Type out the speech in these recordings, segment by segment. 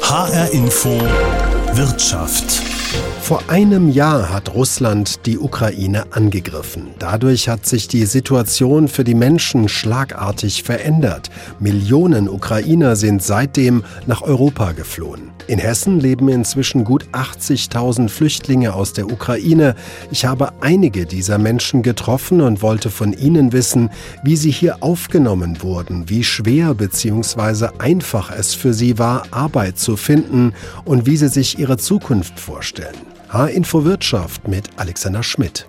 HR Info Wirtschaft. Vor einem Jahr hat Russland die Ukraine angegriffen. Dadurch hat sich die Situation für die Menschen schlagartig verändert. Millionen Ukrainer sind seitdem nach Europa geflohen. In Hessen leben inzwischen gut 80.000 Flüchtlinge aus der Ukraine. Ich habe einige dieser Menschen getroffen und wollte von ihnen wissen, wie sie hier aufgenommen wurden, wie schwer bzw. einfach es für sie war, Arbeit zu finden und wie sie sich ihre Zukunft vorstellen. H-Info Wirtschaft mit Alexander Schmidt.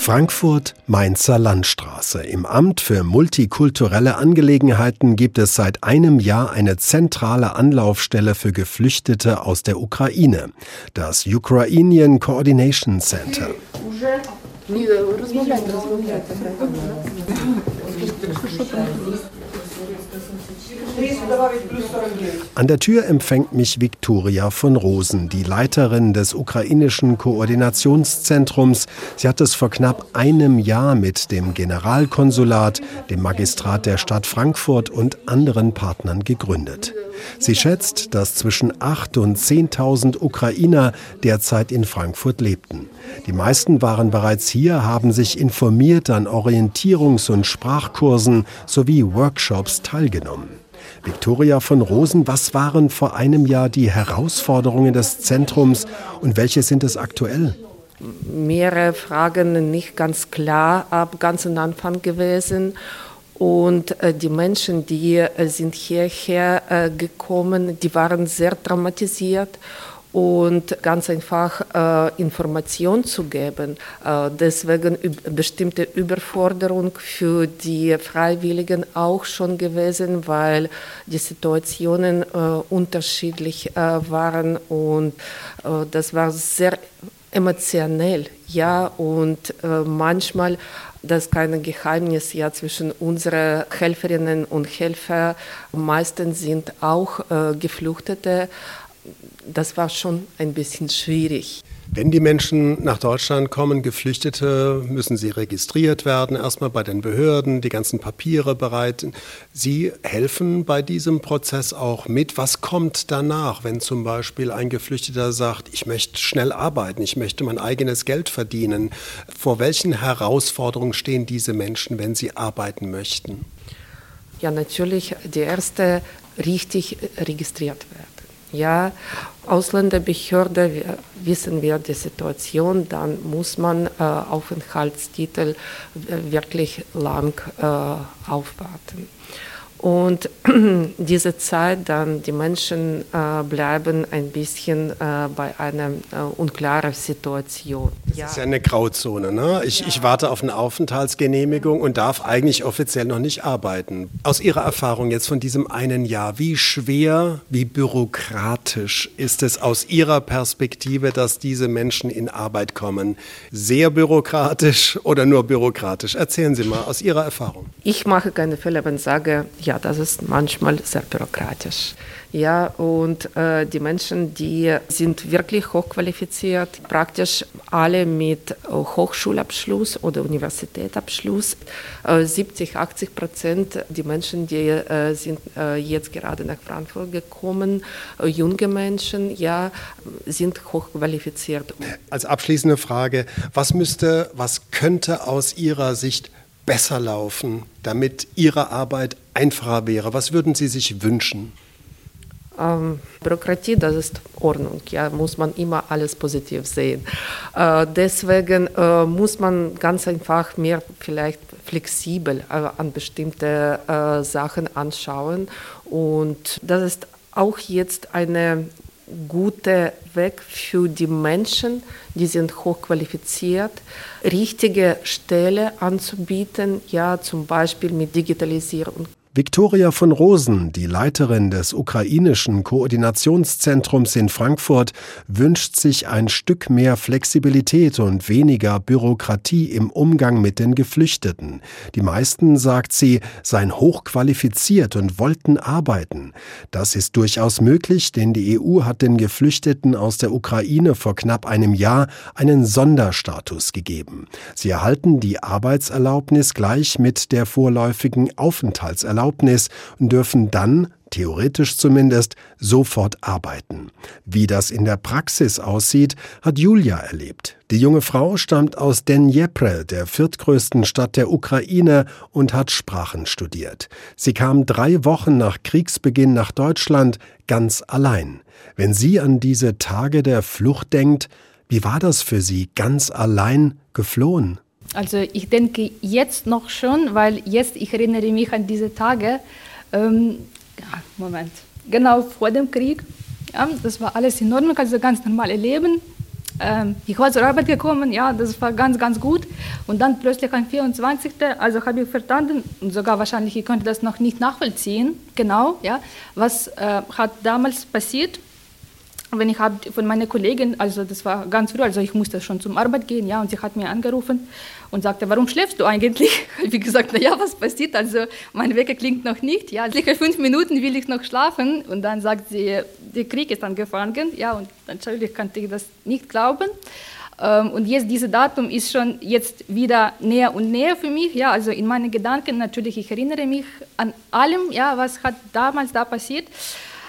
Frankfurt Mainzer Landstraße. Im Amt für multikulturelle Angelegenheiten gibt es seit einem Jahr eine zentrale Anlaufstelle für Geflüchtete aus der Ukraine, das Ukrainian Coordination Center. An der Tür empfängt mich Viktoria von Rosen, die Leiterin des ukrainischen Koordinationszentrums. Sie hat es vor knapp einem Jahr mit dem Generalkonsulat, dem Magistrat der Stadt Frankfurt und anderen Partnern gegründet. Sie schätzt, dass zwischen 8.000 und 10.000 Ukrainer derzeit in Frankfurt lebten. Die meisten waren bereits hier, haben sich informiert an Orientierungs- und Sprachkursen sowie Workshops teilgenommen. Viktoria von Rosen, was waren vor einem Jahr die Herausforderungen des Zentrums und welche sind es aktuell? Mehrere Fragen nicht ganz klar ab ganzen Anfang gewesen. Und äh, die Menschen, die äh, sind hierher äh, gekommen, die waren sehr traumatisiert und ganz einfach äh, Information zu geben. Äh, deswegen bestimmte Überforderung für die Freiwilligen auch schon gewesen, weil die Situationen äh, unterschiedlich äh, waren und äh, das war sehr emotionell, ja, und äh, manchmal das ist kein Geheimnis ja zwischen unseren Helferinnen und Helfern. Meistens sind auch Geflüchtete, das war schon ein bisschen schwierig. Wenn die Menschen nach Deutschland kommen, Geflüchtete, müssen sie registriert werden, erstmal bei den Behörden, die ganzen Papiere bereiten. Sie helfen bei diesem Prozess auch mit. Was kommt danach, wenn zum Beispiel ein Geflüchteter sagt, ich möchte schnell arbeiten, ich möchte mein eigenes Geld verdienen? Vor welchen Herausforderungen stehen diese Menschen, wenn sie arbeiten möchten? Ja, natürlich die erste richtig registriert werden. Ja, Ausländerbehörde wissen wir die Situation, dann muss man äh, Aufenthaltstitel wirklich lang äh, aufwarten. Und diese Zeit dann, die Menschen äh, bleiben ein bisschen äh, bei einer äh, unklaren Situation. Das ja. ist ja eine Grauzone. Ne? Ich, ja. ich warte auf eine Aufenthaltsgenehmigung und darf eigentlich offiziell noch nicht arbeiten. Aus Ihrer Erfahrung jetzt von diesem einen Jahr, wie schwer, wie bürokratisch ist es aus Ihrer Perspektive, dass diese Menschen in Arbeit kommen? Sehr bürokratisch oder nur bürokratisch? Erzählen Sie mal aus Ihrer Erfahrung. Ich mache keine Fälle, wenn ich sage, ja, ja, das ist manchmal sehr bürokratisch. Ja, und äh, die Menschen, die sind wirklich hochqualifiziert, praktisch alle mit äh, Hochschulabschluss oder Universitätsabschluss. Äh, 70, 80 Prozent die Menschen, die äh, sind äh, jetzt gerade nach Frankfurt gekommen, äh, junge Menschen, ja, sind hochqualifiziert. Als abschließende Frage, was müsste, was könnte aus Ihrer Sicht besser laufen, damit Ihre Arbeit einfacher wäre? Was würden Sie sich wünschen? Ähm, Bürokratie, das ist Ordnung, ja, muss man immer alles positiv sehen. Äh, deswegen äh, muss man ganz einfach mehr vielleicht flexibel äh, an bestimmte äh, Sachen anschauen und das ist auch jetzt eine guter Weg für die Menschen, die sind hochqualifiziert, richtige Stelle anzubieten, ja zum Beispiel mit Digitalisierung. Viktoria von Rosen, die Leiterin des ukrainischen Koordinationszentrums in Frankfurt, wünscht sich ein Stück mehr Flexibilität und weniger Bürokratie im Umgang mit den Geflüchteten. Die meisten, sagt sie, seien hochqualifiziert und wollten arbeiten. Das ist durchaus möglich, denn die EU hat den Geflüchteten aus der Ukraine vor knapp einem Jahr einen Sonderstatus gegeben. Sie erhalten die Arbeitserlaubnis gleich mit der vorläufigen Aufenthaltserlaubnis und dürfen dann theoretisch zumindest, sofort arbeiten. Wie das in der Praxis aussieht, hat Julia erlebt. Die junge Frau stammt aus Dnjepr, der viertgrößten Stadt der Ukraine, und hat Sprachen studiert. Sie kam drei Wochen nach Kriegsbeginn nach Deutschland ganz allein. Wenn sie an diese Tage der Flucht denkt, wie war das für sie, ganz allein geflohen? Also ich denke jetzt noch schon, weil jetzt ich erinnere mich an diese Tage. Ähm, Moment, genau vor dem Krieg. Ja, das war alles in Ordnung, also ganz normale Leben. Ähm, ich war zur Arbeit gekommen, ja, das war ganz, ganz gut. Und dann plötzlich am 24. Also habe ich verstanden, und sogar wahrscheinlich, ich konnte das noch nicht nachvollziehen, genau, ja, was äh, hat damals passiert wenn ich habe von meiner Kollegin, also das war ganz früh, also ich musste schon zum Arbeit gehen, ja, und sie hat mir angerufen und sagte, warum schläfst du eigentlich? Wie gesagt, na ja, was passiert? Also mein Wecker klingt noch nicht, ja, sicher fünf Minuten will ich noch schlafen und dann sagt sie, der Krieg ist angefangen, ja, und natürlich konnte ich das nicht glauben. Ähm, und jetzt dieses Datum ist schon jetzt wieder näher und näher für mich, ja, also in meinen Gedanken natürlich, ich erinnere mich an allem, ja, was hat damals da passiert.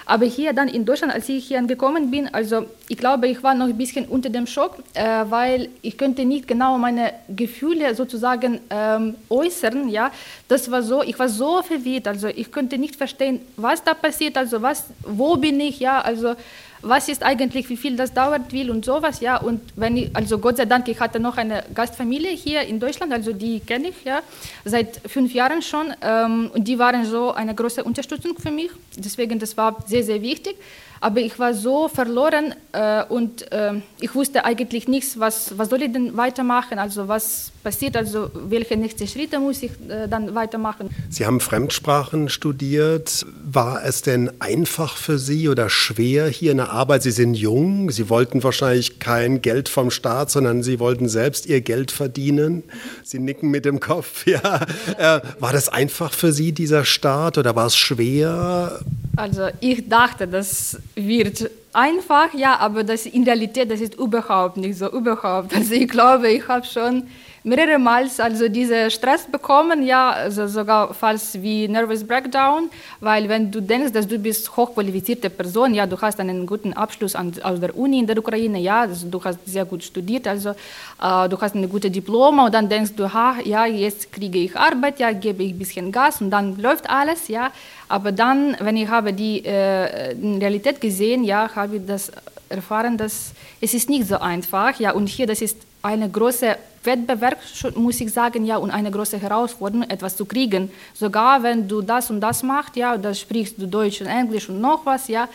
Aber hier dann in Deutschland, als ich hier angekommen bin, also ich glaube, ich war noch ein bisschen unter dem Schock, äh, weil ich könnte nicht genau meine Gefühle sozusagen ähm, äußern. Ja, das war so, ich war so verwirrt, also ich könnte nicht verstehen, was da passiert, also was, wo bin ich, ja, also was ist eigentlich, wie viel das dauert will und sowas, ja. Und wenn ich, also Gott sei Dank, ich hatte noch eine Gastfamilie hier in Deutschland, also die kenne ich ja seit fünf Jahren schon ähm, und die waren so eine große Unterstützung für mich. Deswegen, das war sehr, sehr wichtig. Aber ich war so verloren äh, und äh, ich wusste eigentlich nichts, was, was soll ich denn weitermachen, also was passiert, also welche nächsten Schritte muss ich äh, dann weitermachen. Sie haben Fremdsprachen studiert. War es denn einfach für Sie oder schwer hier in der Arbeit? Sie sind jung, Sie wollten wahrscheinlich kein Geld vom Staat, sondern Sie wollten selbst Ihr Geld verdienen. Sie nicken mit dem Kopf, ja. Äh, war das einfach für Sie, dieser Start, oder war es schwer? Also ich dachte, das wird einfach, ja, aber das in Realität, das ist überhaupt nicht so, überhaupt. Also ich glaube, ich habe schon mehrere Mal also diese Stress bekommen, ja, also sogar falls wie Nervous Breakdown, weil wenn du denkst, dass du bist hochqualifizierte Person, ja, du hast einen guten Abschluss an, aus der Uni in der Ukraine, ja, also du hast sehr gut studiert, also äh, du hast eine gute Diploma und dann denkst du, ha, ja, jetzt kriege ich Arbeit, ja, gebe ich ein bisschen Gas und dann läuft alles, ja, aber dann, wenn ich habe die äh, Realität gesehen, ja, habe ich das erfahren, dass es ist nicht so einfach, ja, und hier, das ist eine große Wettbewerb, muss ich sagen, ja, und eine große Herausforderung, etwas zu kriegen. Sogar wenn du das und das machst, ja, da sprichst du Deutsch und Englisch und noch was, ja,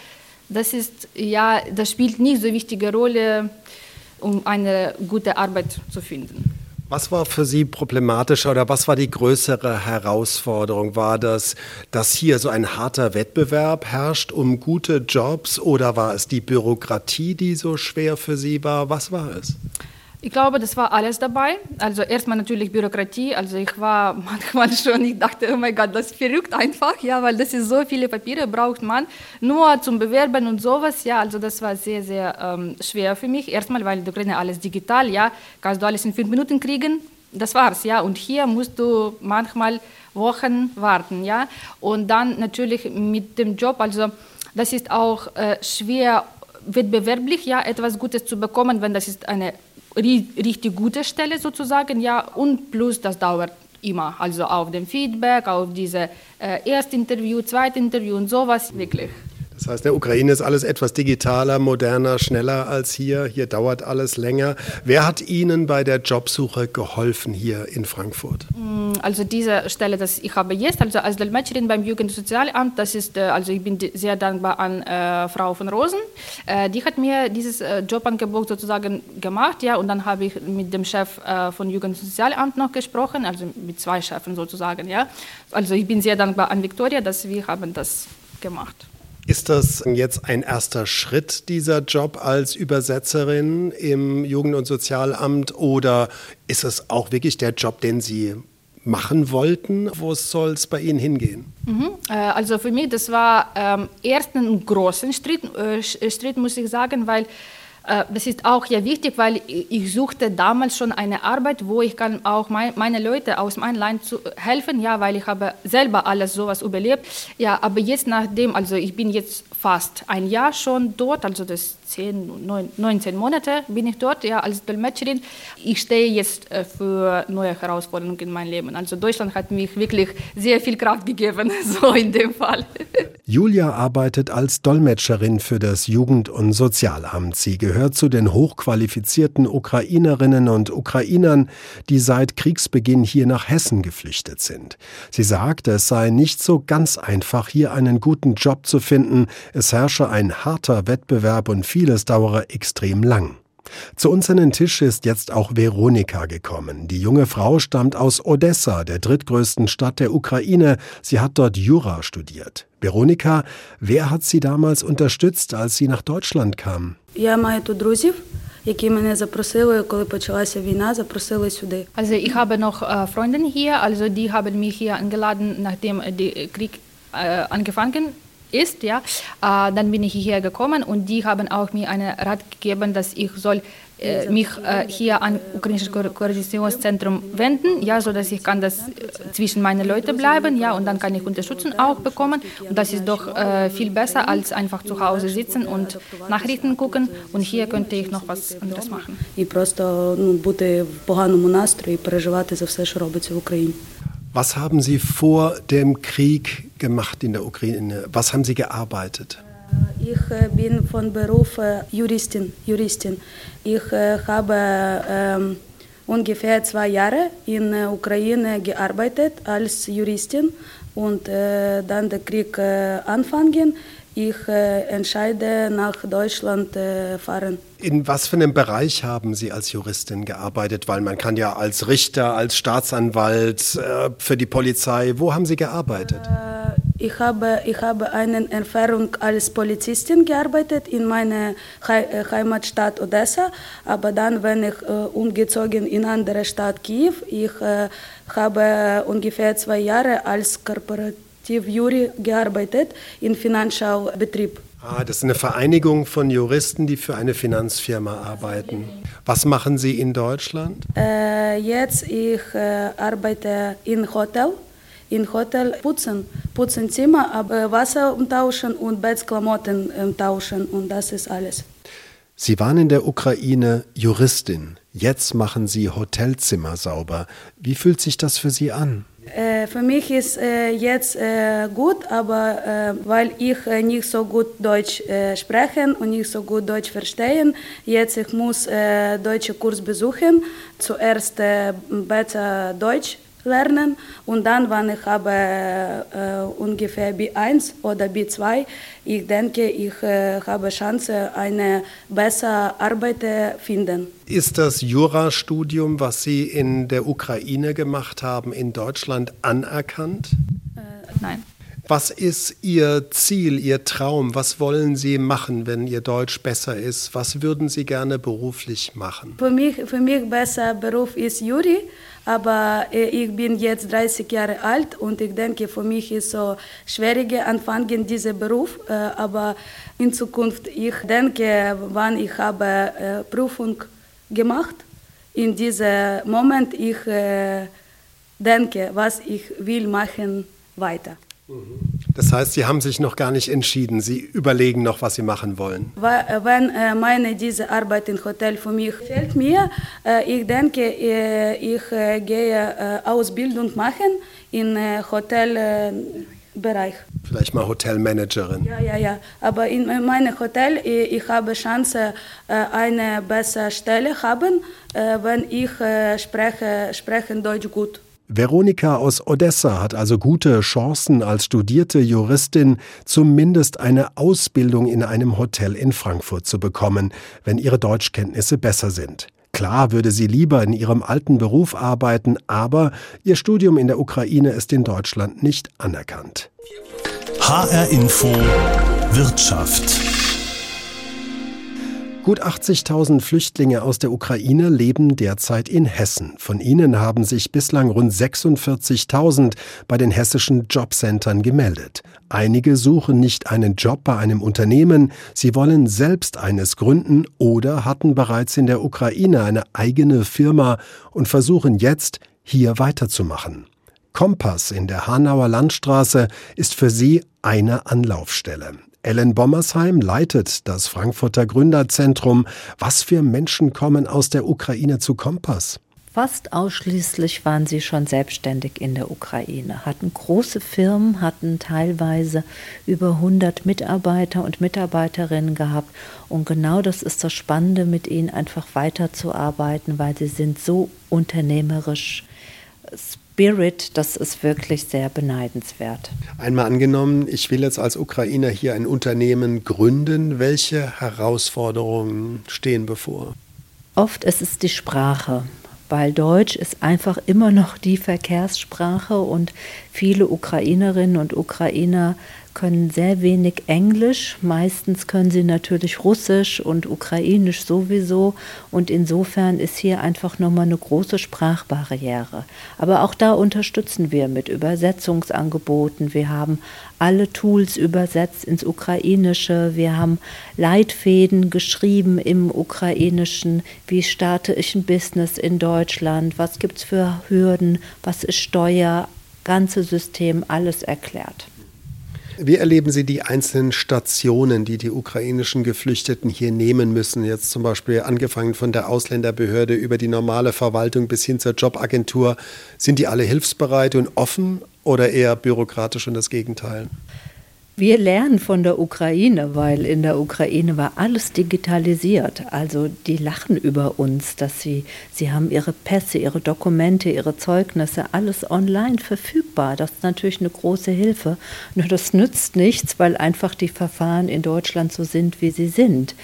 das ist, ja, das spielt nicht so wichtige Rolle, um eine gute Arbeit zu finden. Was war für Sie problematischer oder was war die größere Herausforderung? War das, dass hier so ein harter Wettbewerb herrscht um gute Jobs oder war es die Bürokratie, die so schwer für Sie war? Was war es? Ich glaube, das war alles dabei. Also erstmal natürlich Bürokratie. Also ich war manchmal schon, ich dachte, oh mein Gott, das ist verrückt einfach, ja, weil das ist so viele Papiere braucht man nur zum Bewerben und sowas. Ja, also das war sehr, sehr ähm, schwer für mich. Erstmal, weil du kriegst alles digital, ja, kannst du alles in fünf Minuten kriegen. Das war's, ja. Und hier musst du manchmal Wochen warten, ja. Und dann natürlich mit dem Job, also das ist auch äh, schwer wettbewerblich, ja, etwas Gutes zu bekommen, wenn das ist eine richtig gute Stelle sozusagen, ja, und plus das dauert immer, also auf dem Feedback, auf diese äh, Erstinterview, Zweitinterview und sowas, wirklich. Das heißt, in der Ukraine ist alles etwas digitaler, moderner, schneller als hier. Hier dauert alles länger. Wer hat Ihnen bei der Jobsuche geholfen hier in Frankfurt? Mm, also diese Stelle, das ich habe jetzt, also als Dolmetscherin beim Jugendsozialamt, das ist, äh, also ich bin sehr dankbar an äh, Frau von Rosen. Äh, die hat mir dieses äh, Jobangebot sozusagen gemacht, ja, und dann habe ich mit dem Chef äh, von Jugendsozialamt noch gesprochen, also mit zwei Chefen sozusagen, ja. Also ich bin sehr dankbar an Viktoria, dass wir haben das gemacht. Ist das jetzt ein erster Schritt, dieser Job als Übersetzerin im Jugend- und Sozialamt, oder ist es auch wirklich der Job, den Sie machen wollten. Wo soll es bei Ihnen hingehen? Mhm. Äh, also für mich, das war ähm, erst ein großer Schritt, äh, Schritt, muss ich sagen, weil das ist auch ja wichtig, weil ich suchte damals schon eine Arbeit, wo ich kann auch mein, meine Leute aus meinem Land zu helfen, ja, weil ich habe selber alles sowas überlebt. Ja, aber jetzt nachdem, also ich bin jetzt fast ein Jahr schon dort, also das 10, 9, 19 Monate bin ich dort, ja, als Dolmetscherin. Ich stehe jetzt äh, für neue Herausforderungen in meinem Leben. Also Deutschland hat mich wirklich sehr viel Kraft gegeben, so in dem Fall. Julia arbeitet als Dolmetscherin für das Jugend- und Sozialamt. Sie gehört zu den hochqualifizierten Ukrainerinnen und Ukrainern, die seit Kriegsbeginn hier nach Hessen geflüchtet sind. Sie sagt, es sei nicht so ganz einfach, hier einen guten Job zu finden. Es herrsche ein harter Wettbewerb und vieles dauere extrem lang. Zu uns an den Tisch ist jetzt auch Veronika gekommen. Die junge Frau stammt aus Odessa, der drittgrößten Stadt der Ukraine. Sie hat dort Jura studiert. Veronika, wer hat sie damals unterstützt, als sie nach Deutschland kam? Я маю тут друзів, які мене запросили, коли почалася війна, запросили сюди. Also ich habe noch äh, Freunde hier, also die haben mich hier eingeladen, nachdem der Krieg äh, angefangen ist, ja, äh, dann bin ich hierher gekommen und die haben auch mir einen Rat gegeben, dass ich soll äh, mich äh, hier an ukrainisches Ko Koordinationszentrum wenden, ja, so dass ich kann das äh, zwischen meine Leute bleiben, ja, und dann kann ich Unterstützung auch bekommen und das ist doch äh, viel besser als einfach zu Hause sitzen und Nachrichten gucken und hier könnte ich noch was anderes machen. І просто ну, бути в поганому настрої і переживати за все, що робиться в Україні. Was haben Sie vor dem Krieg gemacht in der Ukraine? Was haben Sie gearbeitet? Ich äh, bin von Beruf äh, Juristin. Juristin. Ich äh, habe ähm, ungefähr zwei Jahre in der Ukraine gearbeitet als Juristin und äh, dann der Krieg äh, anfangen. Ich äh, entscheide nach Deutschland äh, fahren. In was für einem Bereich haben Sie als Juristin gearbeitet? Weil man kann ja als Richter, als Staatsanwalt, äh, für die Polizei, wo haben Sie gearbeitet? Äh, ich habe, ich habe eine Erfahrung als Polizistin gearbeitet in meiner He Heimatstadt Odessa, aber dann, wenn ich umgezogen in eine andere Stadt Kiew, ich habe ungefähr zwei Jahre als Korporativjury gearbeitet in Finanzschaubetrieb. Ah, das ist eine Vereinigung von Juristen, die für eine Finanzfirma arbeiten. Was machen Sie in Deutschland? Äh, jetzt ich äh, arbeite in Hotel. In Hotel putzen, putzen Zimmer, aber Wasser umtauschen und Bettklamotten umtauschen und das ist alles. Sie waren in der Ukraine Juristin. Jetzt machen Sie Hotelzimmer sauber. Wie fühlt sich das für Sie an? Äh, für mich ist äh, jetzt äh, gut, aber äh, weil ich äh, nicht so gut Deutsch äh, sprechen und nicht so gut Deutsch verstehen, jetzt ich muss äh, deutsche Kurs besuchen. Zuerst besser Deutsch lernen und dann, wenn ich habe äh, ungefähr B1 oder B2, ich denke, ich äh, habe Chance, eine bessere Arbeit äh, finden. Ist das Jurastudium, was Sie in der Ukraine gemacht haben, in Deutschland anerkannt? Nein. Was ist Ihr Ziel, Ihr Traum? Was wollen Sie machen, wenn Ihr Deutsch besser ist? Was würden Sie gerne beruflich machen? Für mich, für mich besser Beruf ist Juri, aber äh, ich bin jetzt 30 Jahre alt und ich denke, für mich ist so schwieriger anfangen dieser Beruf, äh, aber in Zukunft, ich denke, wann ich habe äh, Prüfung gemacht, in diesem Moment, ich denke, was ich will machen weiter. Das heißt, Sie haben sich noch gar nicht entschieden. Sie überlegen noch, was Sie machen wollen. Äh, Wenn äh, meine diese Arbeit im Hotel für mich gefällt mir, äh, ich denke, ich gehe Ausbildung machen im Hotelbereich. Vielleicht mal Hotelmanagerin. Ja, ja, ja. Aber in meinem Hotel, ich habe Chance, eine bessere Stelle haben, wenn ich spreche, sprechen Deutsch gut. Veronika aus Odessa hat also gute Chancen als studierte Juristin, zumindest eine Ausbildung in einem Hotel in Frankfurt zu bekommen, wenn ihre Deutschkenntnisse besser sind. Klar würde sie lieber in ihrem alten Beruf arbeiten, aber ihr Studium in der Ukraine ist in Deutschland nicht anerkannt. HR Info Wirtschaft Gut 80.000 Flüchtlinge aus der Ukraine leben derzeit in Hessen. Von ihnen haben sich bislang rund 46.000 bei den hessischen Jobcentern gemeldet. Einige suchen nicht einen Job bei einem Unternehmen, sie wollen selbst eines gründen oder hatten bereits in der Ukraine eine eigene Firma und versuchen jetzt, hier weiterzumachen. Kompass in der Hanauer Landstraße ist für sie eine Anlaufstelle. Ellen Bommersheim leitet das Frankfurter Gründerzentrum. Was für Menschen kommen aus der Ukraine zu Kompass? Fast ausschließlich waren sie schon selbstständig in der Ukraine, hatten große Firmen, hatten teilweise über 100 Mitarbeiter und Mitarbeiterinnen gehabt. Und genau das ist das Spannende, mit ihnen einfach weiterzuarbeiten, weil sie sind so unternehmerisch Spirit, das ist wirklich sehr beneidenswert. Einmal angenommen, ich will jetzt als Ukrainer hier ein Unternehmen gründen. Welche Herausforderungen stehen bevor? Oft ist es die Sprache weil Deutsch ist einfach immer noch die Verkehrssprache und viele Ukrainerinnen und Ukrainer können sehr wenig Englisch. Meistens können sie natürlich Russisch und Ukrainisch sowieso. Und insofern ist hier einfach nochmal eine große Sprachbarriere. Aber auch da unterstützen wir mit Übersetzungsangeboten. Wir haben alle Tools übersetzt ins Ukrainische. Wir haben Leitfäden geschrieben im Ukrainischen. Wie starte ich ein Business in Deutschland? Was gibt es für Hürden? Was ist Steuer? Ganze System, alles erklärt. Wie erleben Sie die einzelnen Stationen, die die ukrainischen Geflüchteten hier nehmen müssen? Jetzt zum Beispiel angefangen von der Ausländerbehörde über die normale Verwaltung bis hin zur Jobagentur. Sind die alle hilfsbereit und offen oder eher bürokratisch und das Gegenteil? Wir lernen von der Ukraine, weil in der Ukraine war alles digitalisiert. Also die lachen über uns, dass sie, sie haben ihre Pässe, ihre Dokumente, ihre Zeugnisse, alles online verfügbar. Das ist natürlich eine große Hilfe. Nur das nützt nichts, weil einfach die Verfahren in Deutschland so sind, wie sie sind.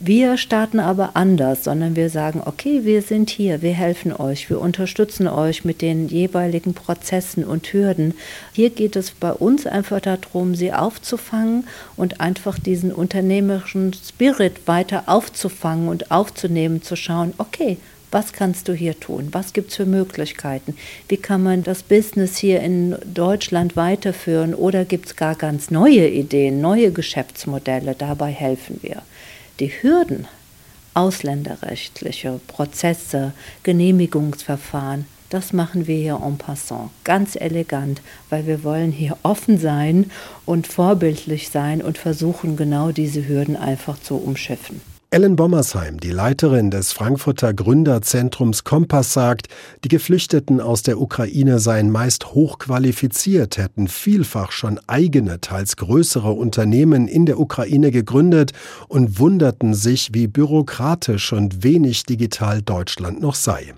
Wir starten aber anders, sondern wir sagen, okay, wir sind hier, wir helfen euch, wir unterstützen euch mit den jeweiligen Prozessen und Hürden. Hier geht es bei uns einfach darum, sie aufzufangen und einfach diesen unternehmerischen Spirit weiter aufzufangen und aufzunehmen, zu schauen, okay, was kannst du hier tun? Was gibt es für Möglichkeiten? Wie kann man das Business hier in Deutschland weiterführen? Oder gibt es gar ganz neue Ideen, neue Geschäftsmodelle? Dabei helfen wir die Hürden, ausländerrechtliche Prozesse, Genehmigungsverfahren, das machen wir hier en passant, ganz elegant, weil wir wollen hier offen sein und vorbildlich sein und versuchen genau diese Hürden einfach zu umschiffen. Ellen Bommersheim, die Leiterin des Frankfurter Gründerzentrums Kompass, sagt, die Geflüchteten aus der Ukraine seien meist hochqualifiziert, hätten vielfach schon eigene, teils größere Unternehmen in der Ukraine gegründet und wunderten sich, wie bürokratisch und wenig digital Deutschland noch sei.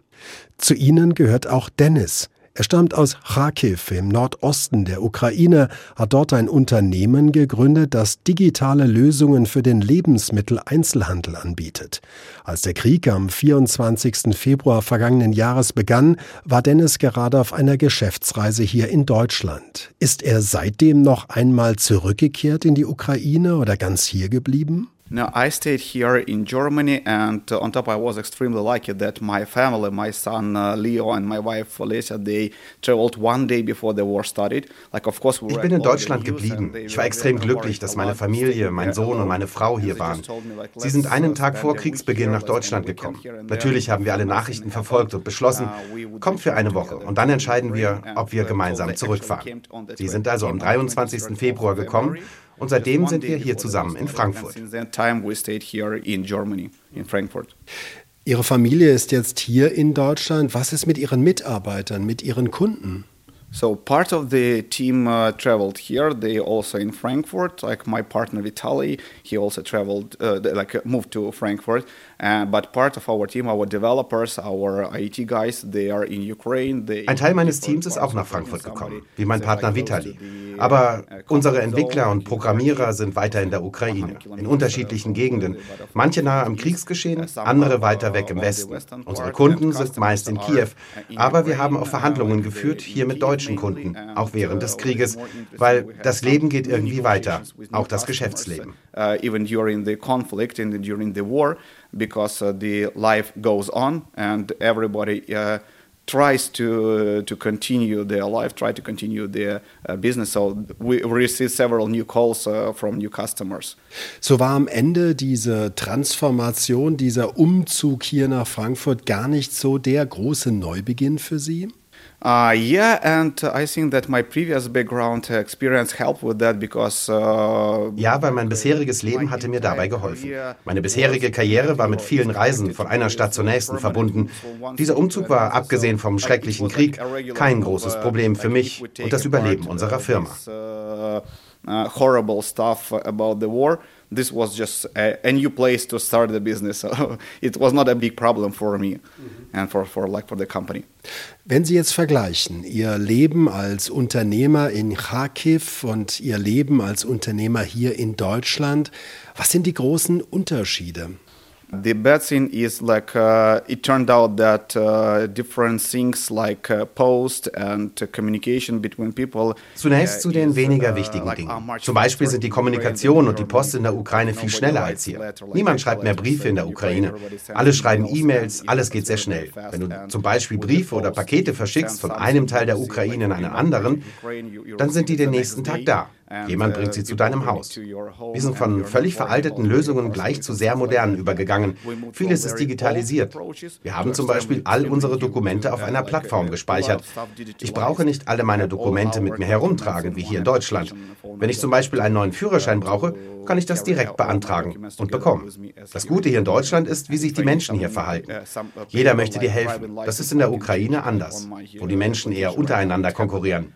Zu ihnen gehört auch Dennis. Er stammt aus Kharkiv im Nordosten der Ukraine, hat dort ein Unternehmen gegründet, das digitale Lösungen für den Lebensmitteleinzelhandel anbietet. Als der Krieg am 24. Februar vergangenen Jahres begann, war Dennis gerade auf einer Geschäftsreise hier in Deutschland. Ist er seitdem noch einmal zurückgekehrt in die Ukraine oder ganz hier geblieben? No, I stayed here in Germany, and uh, on top, I was extremely lucky that my family, my son uh, Leo and my wife Alicia, they traveled one day before the war started. Like, of course, we ich bin in Deutschland geblieben. Ich war extrem glücklich, dass meine Familie, mein Sohn und meine Frau hier waren. Sie sind einen Tag vor Kriegsbeginn nach Deutschland gekommen. Natürlich haben wir alle Nachrichten verfolgt und beschlossen, uh, kommt für eine Woche und dann entscheiden wir, ob wir gemeinsam zurückfahren. Sie sind also am 23. Februar gekommen und seitdem sind wir hier zusammen in Frankfurt. Ihre Familie ist jetzt hier in Deutschland. Was ist mit Ihren Mitarbeitern, mit Ihren Kunden? So part of the team uh, traveled here. They also in Frankfurt. Like my partner Vitaly, he also traveled, uh, like uh, moved to Frankfurt. Uh, but part of our team, our developers, our IT guys, they are in Ukraine. They Ein Teil meines Teams ist auch nach Frankfurt gekommen, wie mein Partner Vitali. Aber uh, unsere Entwickler und Programmierer sind weiter in der Ukraine, in unterschiedlichen Gegenden. Manche nahe am Kriegsgeschehen, andere weiter weg im Westen. Unsere Kunden sind meist in Kiew, aber wir haben auch Verhandlungen geführt hier mit Deutschland deutschen Kunden, auch während des Krieges, weil das Leben geht irgendwie weiter, auch das Geschäftsleben. Even during the conflict and during the war, because the life goes on and everybody tries to to continue their life, try to continue their uh, business. So we received several new calls uh, from new customers. So war am Ende diese Transformation, dieser Umzug hier nach Frankfurt gar nicht so der große Neubeginn für Sie? Uh, yeah, and I think that my previous background experience helped with that because. Uh, ja, weil mein bisheriges Leben hatte mir dabei geholfen. Meine bisherige Karriere war mit vielen Reisen von einer Stadt zur nächsten verbunden. Dieser Umzug war, abgesehen vom schrecklichen Krieg, kein großes Problem für mich und das Überleben unserer Firma. Uh, horrible stuff about the war. This was just a, a, new place to start the business. So it was not a big problem for me and for, for like for the company. Wenn Sie jetzt vergleichen, Ihr Leben als Unternehmer in Kharkiv und Ihr Leben als Unternehmer hier in Deutschland, was sind die großen Unterschiede? The bad thing is like uh, it turned out that uh, different things like uh, post and communication between people. Zunächst zu den weniger wichtigen Dingen. Zum Beispiel sind die Kommunikation und die Post in der Ukraine viel schneller als hier. Niemand schreibt mehr Briefe in der Ukraine. Alle schreiben E-Mails, alles geht sehr schnell. Wenn du zum Beispiel Briefe oder Pakete verschickst von einem Teil der Ukraine in einen anderen, dann sind die den nächsten Tag da. Jemand bringt sie zu deinem Haus. Wir sind von völlig veralteten Lösungen gleich zu sehr modernen übergegangen. Vieles ist digitalisiert. Wir haben zum Beispiel all unsere Dokumente auf einer Plattform gespeichert. Ich brauche nicht alle meine Dokumente mit mir herumtragen, wie hier in Deutschland. Wenn ich zum Beispiel einen neuen Führerschein brauche, kann ich das direkt beantragen und bekommen. Das Gute hier in Deutschland ist, wie sich die Menschen hier verhalten. Jeder möchte dir helfen. Das ist in der Ukraine anders, wo die Menschen eher untereinander konkurrieren.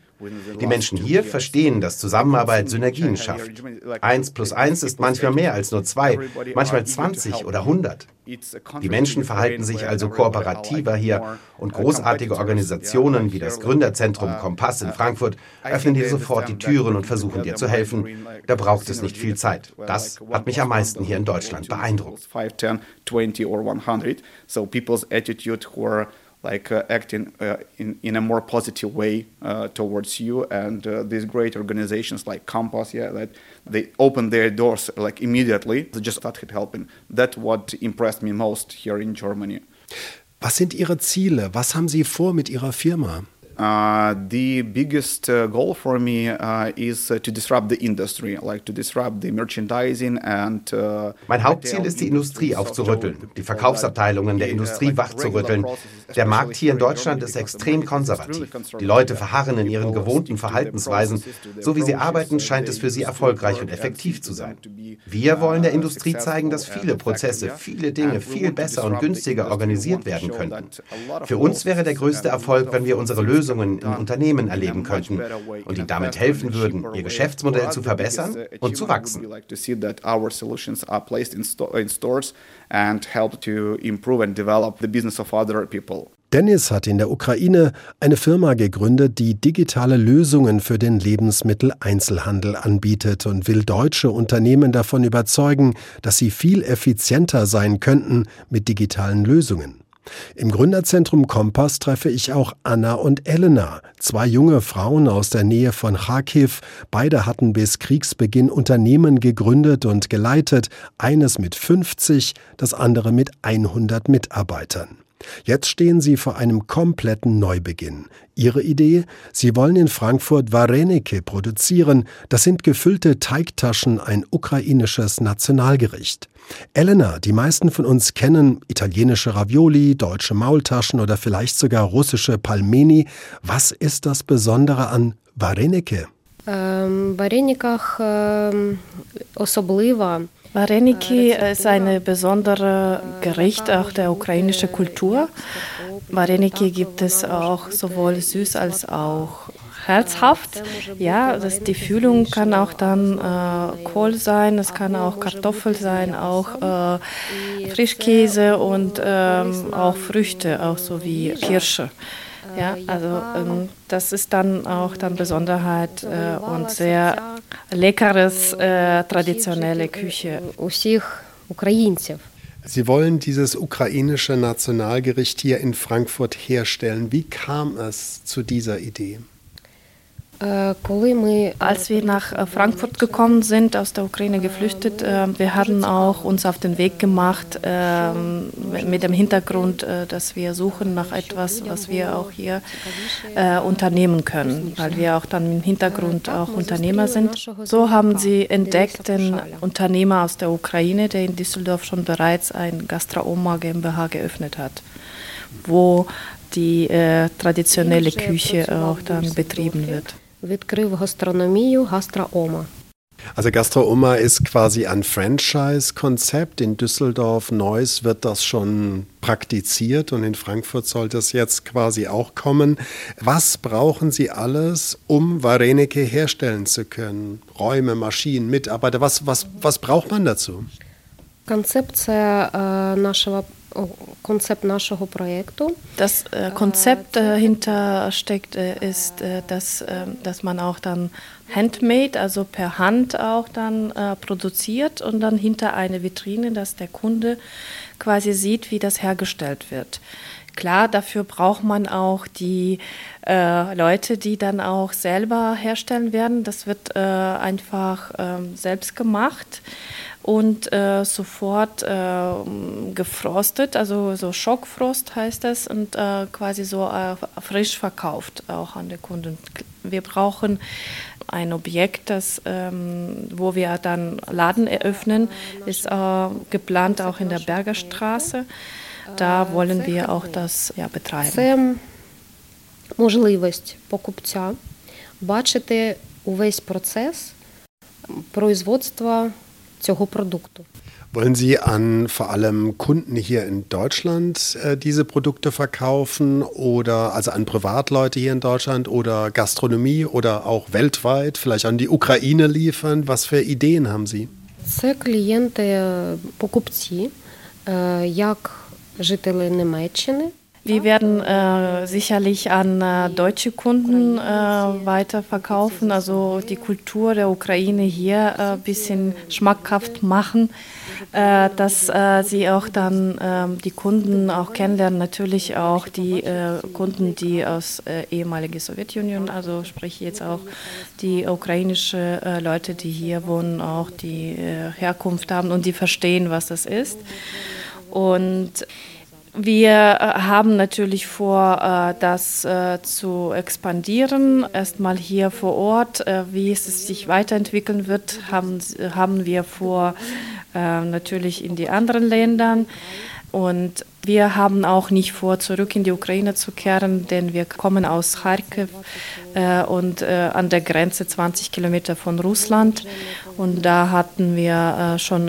Die Menschen hier verstehen, dass Zusammenarbeit Synergien schafft. Eins plus eins ist manchmal mehr als nur zwei, manchmal 20 oder 100. Die Menschen verhalten sich also kooperativer hier und großartige Organisationen wie das Gründerzentrum Kompass in Frankfurt öffnen dir sofort die Türen und versuchen dir zu helfen. Da braucht es nicht viel Zeit. Das hat mich am meisten hier in Deutschland beeindruckt. 5, 10, 20 or 100. So people's attitude were like uh, acting uh, in, in a more positive way uh, towards you and uh, these great organizations like Compass yeah that they opened their doors like immediately they just started helping that's what impressed me most here in Germany Was sind Ihre Ziele? Was haben Sie vor mit Ihrer Firma? Uh, the biggest uh, goal for me uh, is uh, to disrupt the industry, like to disrupt the merchandising and. Uh, mein Hauptziel ist, die Industrie aufzurütteln, die Verkaufsabteilungen der Industrie wachzurütteln. Der Markt hier in Deutschland ist extrem konservativ. Die Leute verharren in ihren gewohnten Verhaltensweisen. So wie sie arbeiten, scheint es für sie erfolgreich und effektiv zu sein. Wir wollen der Industrie zeigen, dass viele Prozesse, viele Dinge viel besser und günstiger organisiert werden könnten. Für uns wäre der größte Erfolg, wenn wir unsere Lösung Lösungen in Unternehmen erleben könnten und die damit helfen würden, ihr Geschäftsmodell zu verbessern und zu wachsen. Dennis hat in der Ukraine eine Firma gegründet, die digitale Lösungen für den Lebensmitteleinzelhandel anbietet und will deutsche Unternehmen davon überzeugen, dass sie viel effizienter sein könnten mit digitalen Lösungen. Im Gründerzentrum Kompass treffe ich auch Anna und Elena, zwei junge Frauen aus der Nähe von Kharkiv. Beide hatten bis Kriegsbeginn Unternehmen gegründet und geleitet, eines mit 50, das andere mit 100 Mitarbeitern. Jetzt stehen sie vor einem kompletten Neubeginn. Ihre Idee? Sie wollen in Frankfurt Varenike produzieren. Das sind gefüllte Teigtaschen, ein ukrainisches Nationalgericht. Elena, die meisten von uns kennen italienische Ravioli, deutsche Maultaschen oder vielleicht sogar russische Palmeni. Was ist das Besondere an Varenike? Ähm, Varenikach ähm, особлива Vareniki ist ein besonderes Gericht auch der ukrainischen Kultur. Vareniki gibt es auch sowohl süß als auch herzhaft. Ja, das, die Füllung kann auch dann äh, Kohl sein, es kann auch Kartoffel sein, auch äh, Frischkäse und ähm, auch Früchte, auch so wie Kirsche. Ja, also ähm, das ist dann auch dann Besonderheit äh, und sehr leckeres äh, traditionelle Küche. Sie wollen dieses ukrainische Nationalgericht hier in Frankfurt herstellen. Wie kam es zu dieser Idee? Als wir nach äh, Frankfurt gekommen sind, aus der Ukraine geflüchtet, äh, wir hatten auch uns auf den Weg gemacht ähm, mit dem Hintergrund, äh, dass wir suchen nach etwas, was wir auch hier unternehmen können, weil wir auch dann im Hintergrund auch Unternehmer sind. So haben sie entdeckt den Unternehmer aus der Ukraine, der in Düsseldorf schon bereits ein Gastra-Oma GmbH geöffnet hat, wo die äh, traditionelle Küche auch dann betrieben wird відкрив гастрономію Гастроoma. Also Gastrooma ist quasi ein Franchise-Konzept. In Düsseldorf, Neuss wird das schon praktiziert und in Frankfurt soll das jetzt quasi auch kommen. Was brauchen Sie alles, um Varenike herstellen zu können? Räume, Maschinen, Mitarbeiter, was, was, was braucht man dazu? Концепція нашого Konzept нашого проекту. Das äh, Konzept dahinter äh, steckt äh, ist, äh, dass, äh, dass man auch dann handmade, also per Hand auch dann äh, produziert und dann hinter eine Vitrine, dass der Kunde quasi sieht, wie das hergestellt wird. Klar, dafür braucht man auch die Leute, die dann auch selber herstellen werden. Das wird einfach ähm, selbst gemacht und äh, sofort äh, gefrostet, also so Schockfrost heißt das und äh, quasi so äh, frisch verkauft auch an den Kunden. Wir brauchen ein Objekt, das, ähm, wo wir dann Laden eröffnen, ist äh, geplant auch in der Bergerstraße. Da wollen wir auch das ja, betreiben. можливість покупця бачити увесь процес производства цього продукту. Wollen Sie an vor allem Kunden hier in Deutschland äh, diese Produkte verkaufen oder also an Privatleute hier in Deutschland oder Gastronomie oder auch weltweit, vielleicht an die Ukraine liefern? Was für Ideen haben Sie? Це клієнти, покупці, як жителі Німеччини. wir werden äh, sicherlich an äh, deutsche Kunden äh, weiterverkaufen, also die Kultur der Ukraine hier ein äh, bisschen schmackhaft machen, äh, dass äh, sie auch dann ähm, die Kunden auch kennenlernen, natürlich auch die Kunden, die aus äh, ehemaliger Sowjetunion, also sprich jetzt auch die ukrainische Leute, die hier wohnen, auch die Herkunft haben und die verstehen, was das ist. Und wir äh, haben natürlich vor, äh, das äh, zu expandieren. Erstmal hier vor Ort, wie es sich weiterentwickeln wird, haben, wir vor, natürlich in die anderen Ländern. Und wir haben auch nicht vor, zurück in die Ukraine zu kehren, denn wir kommen aus Kharkiv äh, und äh, an der Grenze 20 Kilometer von Russland. Und da hatten wir äh, schon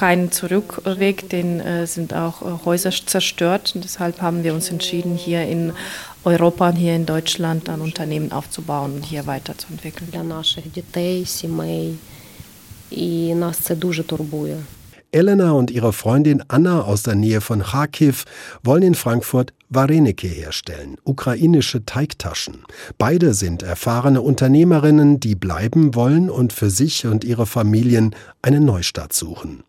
keinen Zurückweg, denn äh, sind auch äh, Häuser zerstört. Und deshalb haben wir uns entschieden, hier in Europa und hier in Deutschland ein Unternehmen aufzubauen und hier weiterzuentwickeln. Для наших дітей, сімей і нас це дуже турбує. Elena und ihre Freundin Anna aus der Nähe von Kharkiv wollen in Frankfurt Varenike herstellen, ukrainische Teigtaschen. Beide sind erfahrene Unternehmerinnen, die bleiben wollen und für sich und ihre Familien eine Neustadt suchen.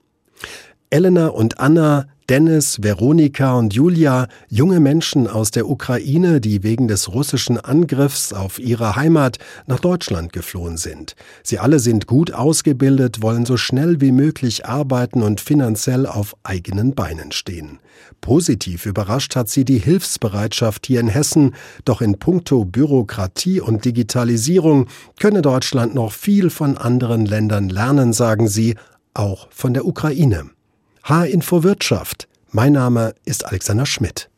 Elena und Anna, Dennis, Veronika und Julia, junge Menschen aus der Ukraine, die wegen des russischen Angriffs auf ihre Heimat nach Deutschland geflohen sind. Sie alle sind gut ausgebildet, wollen so schnell wie möglich arbeiten und finanziell auf eigenen Beinen stehen. Positiv überrascht hat sie die Hilfsbereitschaft hier in Hessen, doch in puncto Bürokratie und Digitalisierung könne Deutschland noch viel von anderen Ländern lernen, sagen sie, auch von der Ukraine. H-Info Wirtschaft. Mein Name ist Alexander Schmidt.